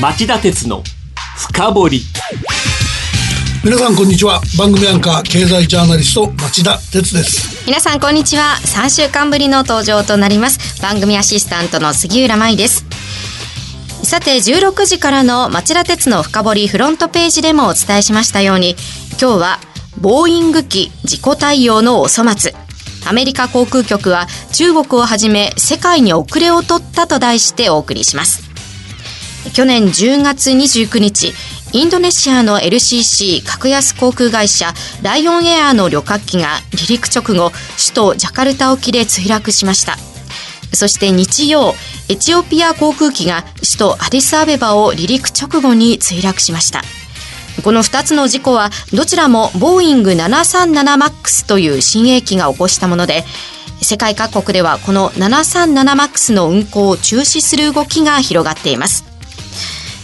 町田鉄の深掘り。皆さんこんにちは。番組アンカー経済ジャーナリスト町田鉄です。皆さんこんにちは。3週間ぶりの登場となります。番組アシスタントの杉浦舞です。さて16時からの町田鉄の深掘りフロントページでもお伝えしましたように今日はボーイング機事故対応のお粗末。アメリカ航空局は中国をはじめ世界に遅れを取ったと題してお送りします去年10月29日インドネシアの LCC 格安航空会社ライオンエアの旅客機が離陸直後首都ジャカルタ沖で墜落しました。そして日曜エチオピア航空機が首都アディスアベバを離陸直後に墜落しました。この2つの事故はどちらもボーイング 737MAX という新鋭機が起こしたもので世界各国ではこの 737MAX の運航を中止する動きが広がっています。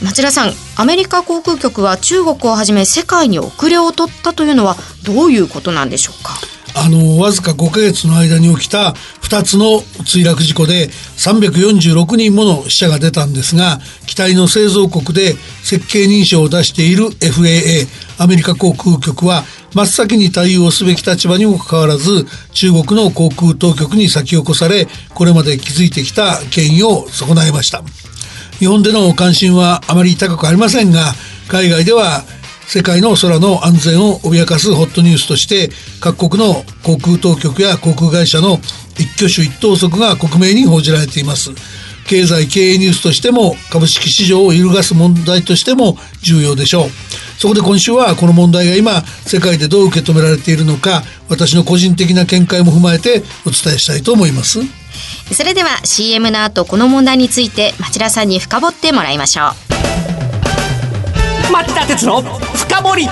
町田さんアメリカ航空局は中国をはじめ世界に遅れを取ったというのはどういうことなんでしょうか？あのわずか5ヶ月の間に起きた2つの墜落事故で346人もの死者が出たんですが機体の製造国で設計認証を出している FAA アメリカ航空局は真っ先に対応すべき立場にもかかわらず中国の航空当局に先を越されこれまで築いてきた権威を損なえました。日本での関心はあまり高くありませんが海外では世界の空の安全を脅かすホットニュースとして各国の航空当局や航空会社の一挙手一投足が克明に報じられています。経済経営ニュースとしても株式市場を揺るがす問題としても重要でしょう。そこで今週はこの問題が今世界でどう受け止められているのか私の個人的な見解も踏まえてお伝えしたいと思います。それでは CM の後この問題について町田さんに深掘ってもらいましょう。町田鉄の深掘り。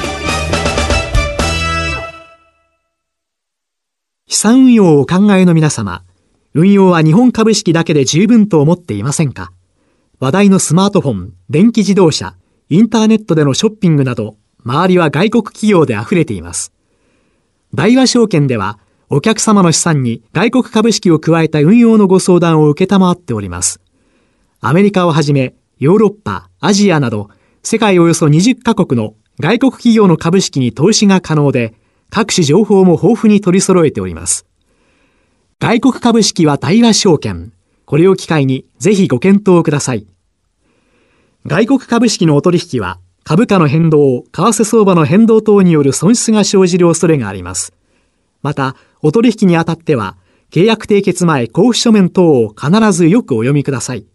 資産運用をお考えの皆様、運用は日本株式だけで十分と思っていませんか？話題のスマートフォン、電気自動車、インターネットでのショッピングなど、周りは外国企業で溢れています。大和証券では、お客様の資産に外国株式を加えた運用のご相談を受けたまわっております。アメリカをはじめ、ヨーロッパ、アジアなど、世界およそ20カ国の外国企業の株式に投資が可能で、各種情報も豊富に取り揃えております。外国株式は大和証券。これを機会にぜひご検討ください。外国株式のお取引は株価の変動、為替相場の変動等による損失が生じる恐れがあります。また、お取引にあたっては、契約締結前交付書面等を必ずよくお読みください。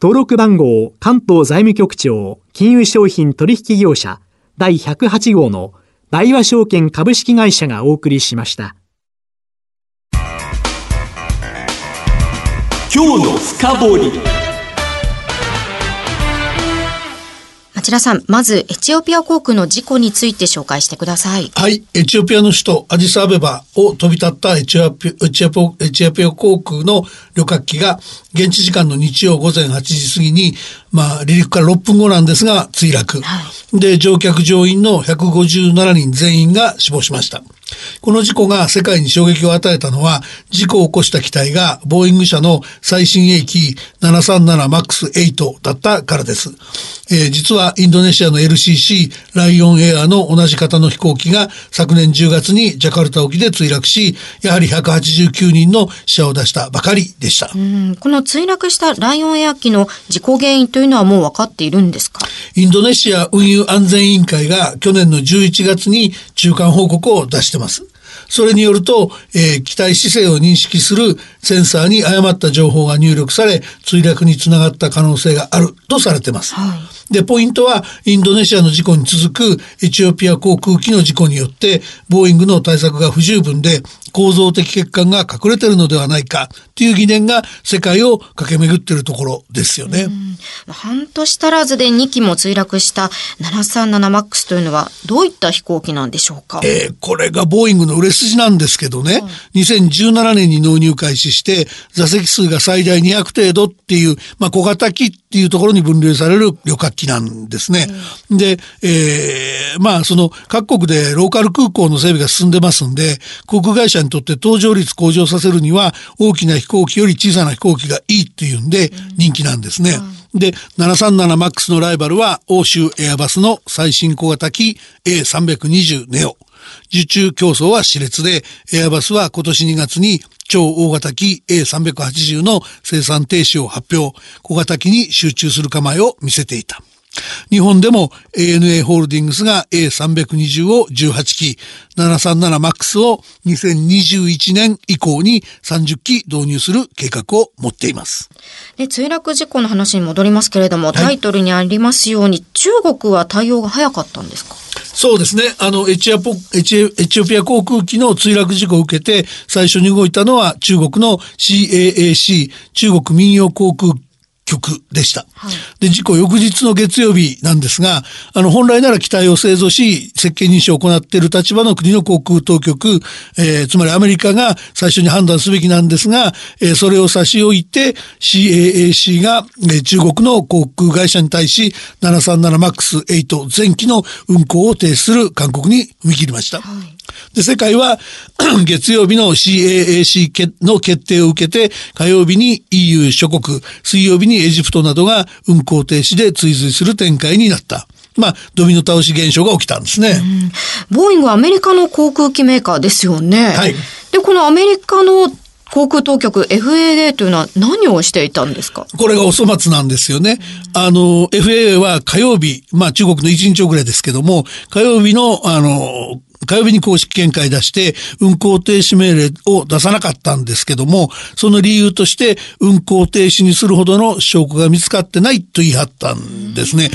登録番号関東財務局長金融商品取引業者第108号の大和証券株式会社がお送りしました。今日の深掘り町田さん、まずエチオピア航空の事故について紹介してください。はい。エチオピアの首都アディスアベバを飛び立ったエチオピエチオピエチオピア航空の旅客機が現地時間の日曜午前8時過ぎに、まあ、離陸から6分後なんですが墜落。はい、で、乗客乗員の157人全員が死亡しました。この事故が世界に衝撃を与えたのは、事故を起こした機体がボーイング社の最新鋭機 737MAX8 だったからです。えー、実はインドネシアの LCC ライオンエアの同じ型の飛行機が昨年10月にジャカルタ沖で墜落し、やはり189人の死者を出したばかりでした。この墜落したライオンエア機の事故原因というのはもう分かっているんですか？インドネシア運輸安全委員会が去年の11月に中間報告を出してます。それによると、えー、機体姿勢を認識するセンサーに誤った情報が入力され、墜落につながった可能性があるとされています。はい、で、ポイントは、インドネシアの事故に続くエチオピア航空機の事故によって、ボーイングの対策が不十分で、構造的欠陥が隠れているのではないかという疑念が世界を駆け巡っているところですよね。半年足らずで2機も墜落した 737MAX というのはどういった飛行機なんでしょうか、えー、これがボーイングの売れ筋なんですけどね、はい、2017年に納入開始して座席数が最大200程度っていう、まあ、小型機ってっていうところに分類される旅客機なんですね。で、えー、まあその各国でローカル空港の整備が進んでますんで、航空会社にとって搭乗率向上させるには大きな飛行機より小さな飛行機がいいっていうんで人気なんですね。で、737MAX のライバルは欧州エアバスの最新小型機 A320 ネオ。受注競争は熾烈で、エアバスは今年2月に超大型機 A380 の生産停止を発表、小型機に集中する構えを見せていた。日本でも ANA ホールディングスが A320 を18機、737MAX を2021年以降に30機導入する計画を持っています。で、墜落事故の話に戻りますけれども、タイトルにありますように、中国は対応が早かったんですか？そうですね。あの、エチオポエチエチオピア航空機の墜落事故を受けて、最初に動いたのは中国の CAAC、中国民用航空局でした。で、事故翌日の月曜日なんですが、あの、本来なら機体を製造し、設計認証を行っている立場の国の航空当局、えーつまりアメリカが最初に判断すべきなんですが、えーそれを差し置いて CAAC が、えー中国の航空会社に対し 737MAX8 前期の運航を停止する勧告に踏み切りました。で、世界は 月曜日の CAAC 決の決定を受けて、火曜日に EU 諸国、水曜日にエジプトなどが運航停止で追随する展開になった。まあ、ドミノ倒し現象が起きたんですね。ボーイングはアメリカの航空機メーカーですよね。はいで、このアメリカの航空当局 FAA というのは何をしていたんですか？これがお粗末なんですよね。あの、FAA は火曜日、まあ中国の1日遅れですけども、火曜日の、あの、火曜日に公式見解出して運行停止命令を出さなかったんですけども、その理由として運行停止にするほどの証拠が見つかってないと言い張ったんですね。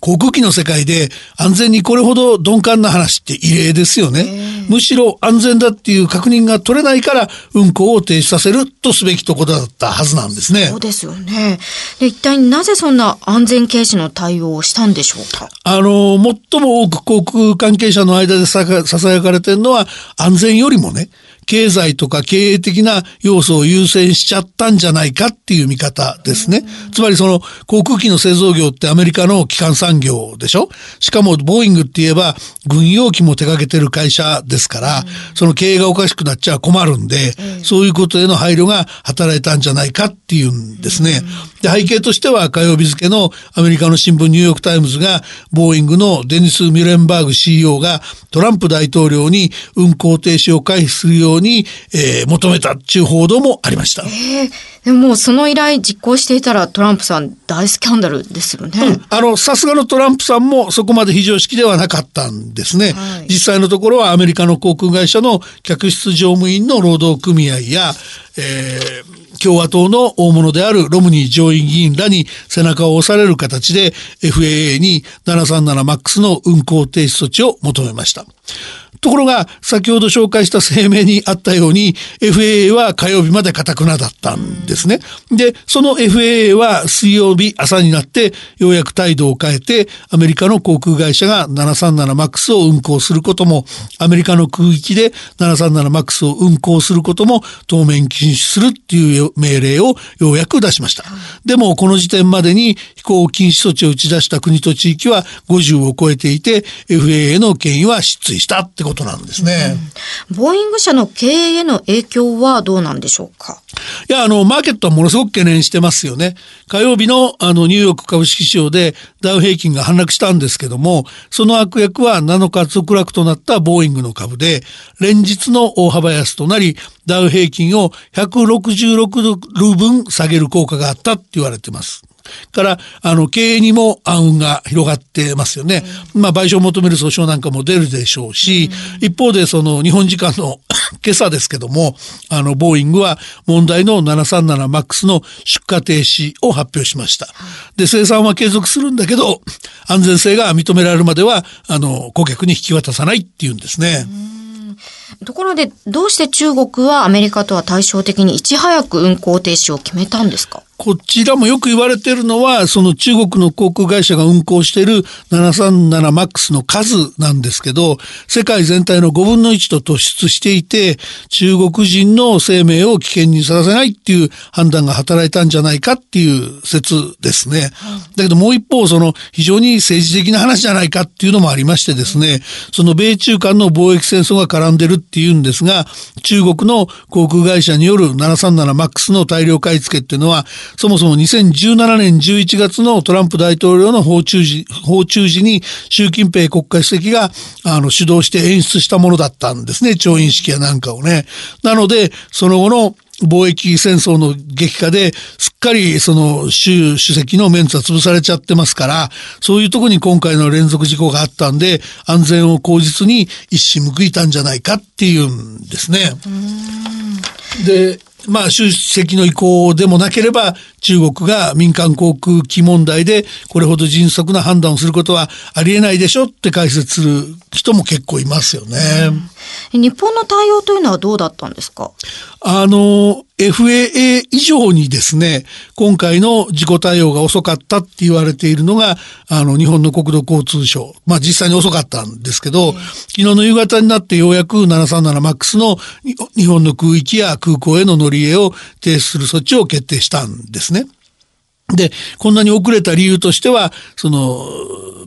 航空機の世界で安全にこれほど鈍感な話って異例ですよね。むしろ安全だっていう確認が取れないから運行を停止させるとすべきところだったはずなんですねそ。うですよね。で、一体なぜそんな安全軽視の対応をしたんでしょうか？あの、最も多く航空関係者の間でささやかれてるのは安全よりもね、経済とか経営的な要素を優先しちゃったんじゃないかっていう見方ですね。つまりその航空機の製造業ってアメリカの基幹産業でしょ？しかもボーイングって言えば軍用機も手掛けてる会社ですから、その経営がおかしくなっちゃ困るんで、そういうことへの配慮が働いたんじゃないかっていうんですね。で、背景としては火曜日付のアメリカの新聞ニューヨークタイムズがボーイングのデニス・ミュレンバーグ CEO がトランプ大統領に運航停止を回避するように、えー求めたっていう報道もありました。ええでもその依頼実行していたらトランプさん大スキャンダルですよね。あの、さすがのトランプさんもそこまで非常識ではなかったんですね。はい実際のところはアメリカの航空会社の客室乗務員の労働組合や、えー共和党の大物であるロムニー上院議員らに背中を押される形で FAA に 737MAX の運行停止措置を求めました。ところが、先ほど紹介した声明にあったように、FAA は火曜日まで堅くなだったんですね。で、その FAA は水曜日朝になって、ようやく態度を変えて、アメリカの航空会社が 737MAX を運航することも、アメリカの空域で 737MAX を運航することも当面禁止するっていう命令をようやく出しました。でも、この時点までに飛行禁止措置を打ち出した国と地域は50を超えていて、FAA の権威は失墜したってことなんですね。ボーイング社の経営への影響はどうなんでしょうか？いや、あの、マーケットはものすごく懸念してますよね。火曜日の、あの、ニューヨーク株式市場でダウ平均が反落したんですけども、その悪役は7日続落となったボーイングの株で、連日の大幅安となり、ダウ平均を166ドル分下げる効果があったって言われてます。から、あの、経営にも暗雲が広がってますよね。まあ、賠償を求める訴訟なんかも出るでしょうし、一方で、その、日本時間の 今朝ですけども、あの、ボーイングは問題の 737MAX の出荷停止を発表しました。で、生産は継続するんだけど、安全性が認められるまでは、あの、顧客に引き渡さないっていうんですね。ところで、どうして中国はアメリカとは対照的にいち早く運行停止を決めたんですか？こちらもよく言われているのは、その中国の航空会社が運航している 737MAX の数なんですけど、世界全体の5分の1と突出していて、中国人の生命を危険にさらせないっていう判断が働いたんじゃないかっていう説ですね。だけどもう一方、その非常に政治的な話じゃないかっていうのもありましてですね、その米中間の貿易戦争が絡んでるっていうんですが、中国の航空会社による 737MAX の大量買い付けっていうのは、そもそも2017年11月のトランプ大統領の訪中時、訪中時に習近平国家主席があの主導して演出したものだったんですね。調印式やなんかをね。なので、その後の貿易戦争の激化ですっかりその習主席のメンツは潰されちゃってますから、そういうとこに今回の連続事故があったんで、安全を口実に一矢報いたんじゃないかっていうんですね。で、まあ、習主席の意向でもなければ、中国が民間航空機問題でこれほど迅速な判断をすることはありえないでしょって解説する人も結構いますよね。日本の対応というのはどうだったんですか？あの、FAA 以上にですね、今回の事故対応が遅かったって言われているのが、あの、日本の国土交通省。まあ実際に遅かったんですけど、昨日の夕方になってようやく 737MAX の日本の空域や空港への乗り入れを停止する措置を決定したんですね。で、こんなに遅れた理由としては、その、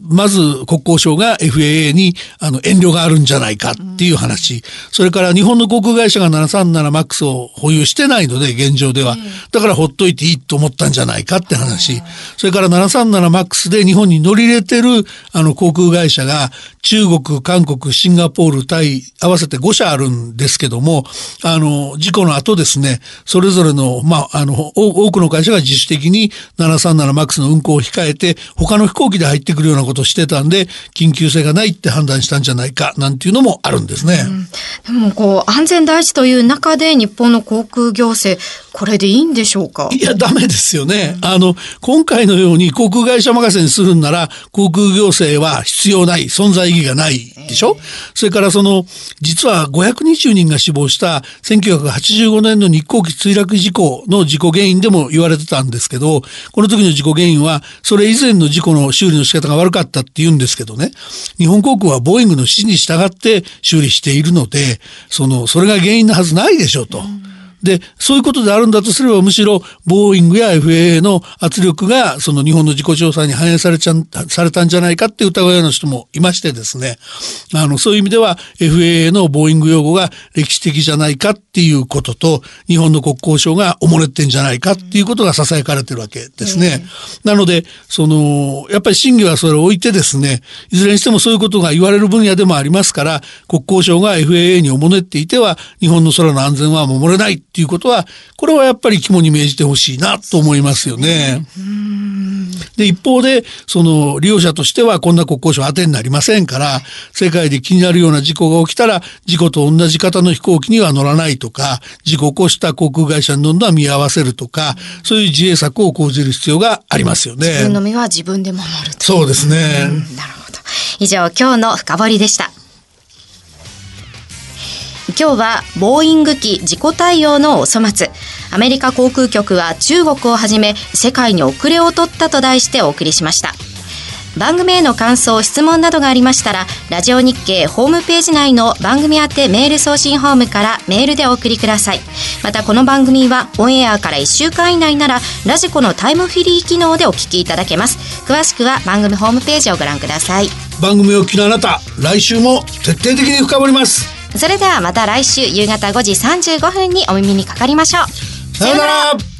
まず国交省が FAA にあの遠慮があるんじゃないかっていう話。それから日本の航空会社が 737MAX を保有してないので、現状では。だからほっといていいと思ったんじゃないかって話。それから 737MAX で日本に乗り入れてるあの航空会社が中国、韓国、シンガポール、タイ、合わせて5社あるんですけども、あの、事故の後ですね、それぞれの、まあ、あの、多くの会社が自主的に 737MAX の運航を控えて、他の飛行機で入ってくるようなことをしてたんで、緊急性がないって判断したんじゃないか、なんていうのもあるんですね。うん、でも、こう、安全第一という中で日本の航空行政、これでいいんでしょうか？いや、ダメですよね。あの、今回のように航空会社任せにするんなら、航空行政は必要ない、存在意義がないでしょ？それからその、実は520人が死亡した1985年の日航機墜落事故の事故原因でも言われてたんですけど、この時の事故原因は、それ以前の事故の修理の仕方が悪かったって言うんですけどね、日本航空はボーイングの指示に従って修理しているので、その、それが原因のはずないでしょうと。で、そういうことであるんだとすれば、むしろ、ボーイングや FAA の圧力が、その日本の自己調査に反映されちゃ、されたんじゃないかって疑いの人もいましてですね、あの、そういう意味では、FAA のボーイング用語が歴史的じゃないかっていうことと、日本の国交省がおもれてんじゃないかっていうことが囁かれてるわけですね。なので、その、やっぱり審議はそれを置いてですね、いずれにしてもそういうことが言われる分野でもありますから、国交省が FAA におもねっていては、日本の空の安全は守れないっていうことは、これはやっぱり肝に銘じてほしいなと思いますよね。で、一方で、その利用者としてはこんな国交省当てになりませんから、世界で気になるような事故が起きたら、事故と同じ型の飛行機には乗らないとか、事故を起こした航空会社にどんどん見合わせるとか、そういう自衛策を講じる必要がありますよね。自分の身は自分で守ると。そうですね。なるほど。以上、今日の深掘りでした。今日はボーイング機事故対応のお粗末。アメリカ航空局は中国をはじめ世界に遅れを取ったと題してお送りしました。番組への感想質問などがありましたらラジオ日経ホームページ内の番組宛てメール送信ホームからメールでお送りください。またこの番組はオンエアから1週間以内ならラジコのタイムフィリー機能でお聞きいただけます。詳しくは番組ホームページをご覧ください。番組を聞きのあなた来週も徹底的に深掘ります。それではまた来週夕方5時35分にお耳にかかりましょう。さよなら。